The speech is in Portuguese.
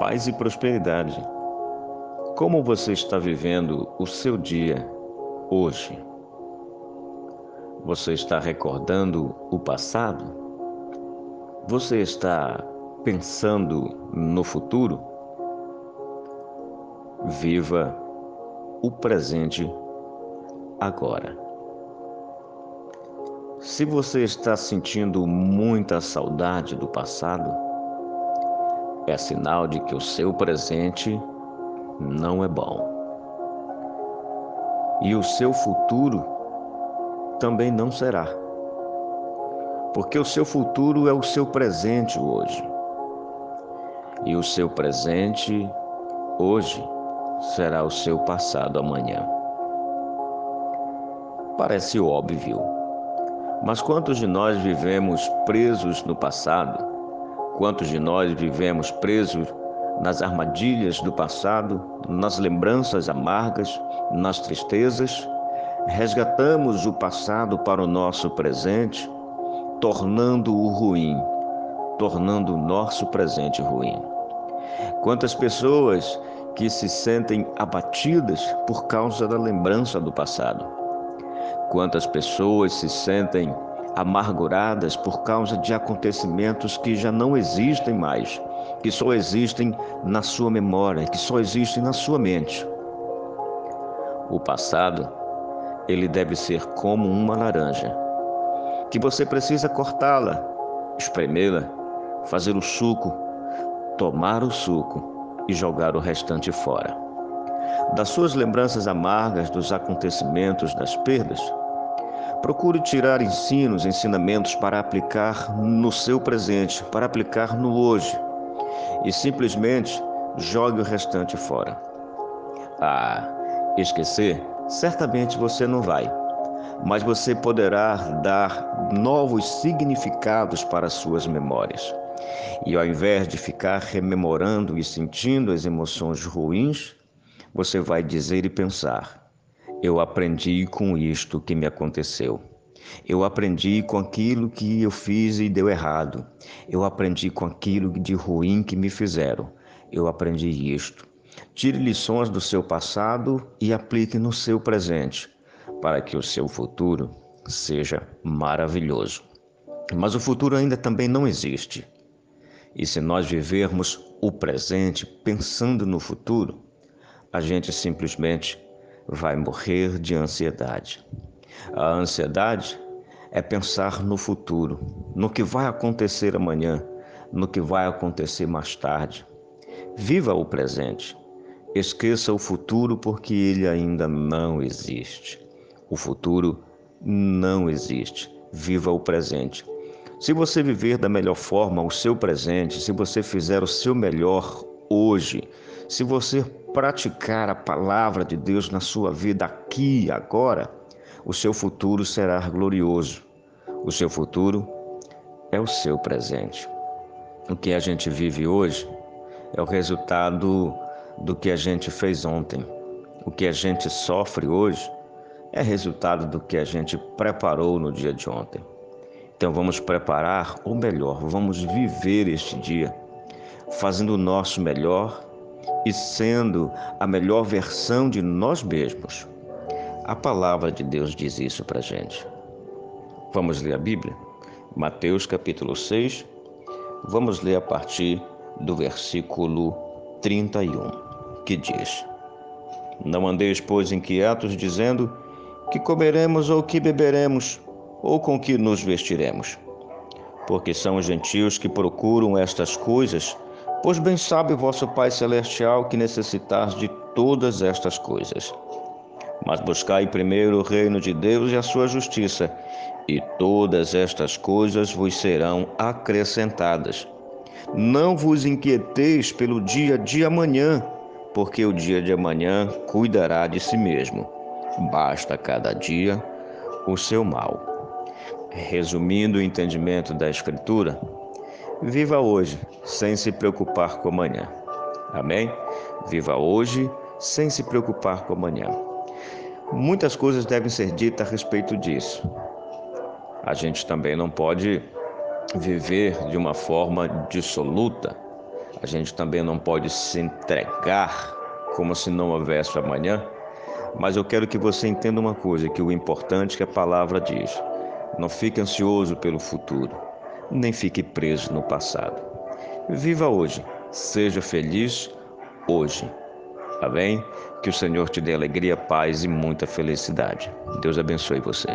paz e prosperidade. Como você está vivendo o seu dia hoje? Você está recordando o passado? Você está pensando no futuro? Viva o presente agora. Se você está sentindo muita saudade do passado, é sinal de que o seu presente não é bom. E o seu futuro também não será. Porque o seu futuro é o seu presente hoje. E o seu presente hoje será o seu passado amanhã. Parece óbvio, mas quantos de nós vivemos presos no passado? Quantos de nós vivemos presos nas armadilhas do passado, nas lembranças amargas, nas tristezas? Resgatamos o passado para o nosso presente, tornando-o ruim, tornando o nosso presente ruim. Quantas pessoas que se sentem abatidas por causa da lembrança do passado. Quantas pessoas se sentem amarguradas por causa de acontecimentos que já não existem mais, que só existem na sua memória, que só existem na sua mente. O passado, ele deve ser como uma laranja, que você precisa cortá-la, espremê-la, fazer o suco, tomar o suco e jogar o restante fora. Das suas lembranças amargas dos acontecimentos, das perdas, procure tirar ensinos, ensinamentos para aplicar no seu presente, para aplicar no hoje, e simplesmente jogue o restante fora. Ah, esquecer, certamente você não vai, mas você poderá dar novos significados para suas memórias. E ao invés de ficar rememorando e sentindo as emoções ruins, você vai dizer e pensar: eu aprendi com isto que me aconteceu. Eu aprendi com aquilo que eu fiz e deu errado. Eu aprendi com aquilo de ruim que me fizeram. Eu aprendi isto. Tire lições do seu passado e aplique no seu presente, para que o seu futuro seja maravilhoso. Mas o futuro ainda também não existe. E se nós vivermos o presente pensando no futuro, a gente simplesmente vai morrer de ansiedade. A ansiedade é pensar no futuro, no que vai acontecer amanhã, no que vai acontecer mais tarde. Viva o presente. Esqueça o futuro porque ele ainda não existe. O futuro não existe. Viva o presente. Se você viver da melhor forma o seu presente, se você fizer o seu melhor hoje, se você praticar a palavra de Deus na sua vida aqui e agora, o seu futuro será glorioso. O seu futuro é o seu presente. O que a gente vive hoje é o resultado do que a gente fez ontem. O que a gente sofre hoje é resultado do que a gente preparou no dia de ontem. Então vamos preparar o melhor, vamos viver este dia fazendo o nosso melhor e sendo a melhor versão de nós mesmos. A palavra de Deus diz isso para gente. Vamos ler a Bíblia? Mateus capítulo 6, vamos ler a partir do versículo 31, que diz: Não andeis, pois, inquietos, dizendo que comeremos ou que beberemos ou com que nos vestiremos? Porque são os gentios que procuram estas coisas, pois bem sabe vosso Pai Celestial que necessitais de todas estas coisas. Mas buscai primeiro o reino de Deus e a sua justiça, e todas estas coisas vos serão acrescentadas. Não vos inquieteis pelo dia de amanhã, porque o dia de amanhã cuidará de si mesmo. Basta cada dia o seu mal. Resumindo o entendimento da Escritura, viva hoje sem se preocupar com amanhã. Amém? Viva hoje sem se preocupar com amanhã. Muitas coisas devem ser ditas a respeito disso. A gente também não pode viver de uma forma dissoluta. A gente também não pode se entregar como se não houvesse amanhã. Mas eu quero que você entenda uma coisa, que o importante é que a palavra diz: não fique ansioso pelo futuro, nem fique preso no passado. Viva hoje, seja feliz hoje. Amém? Que o Senhor te dê alegria, paz e muita felicidade. Deus abençoe você.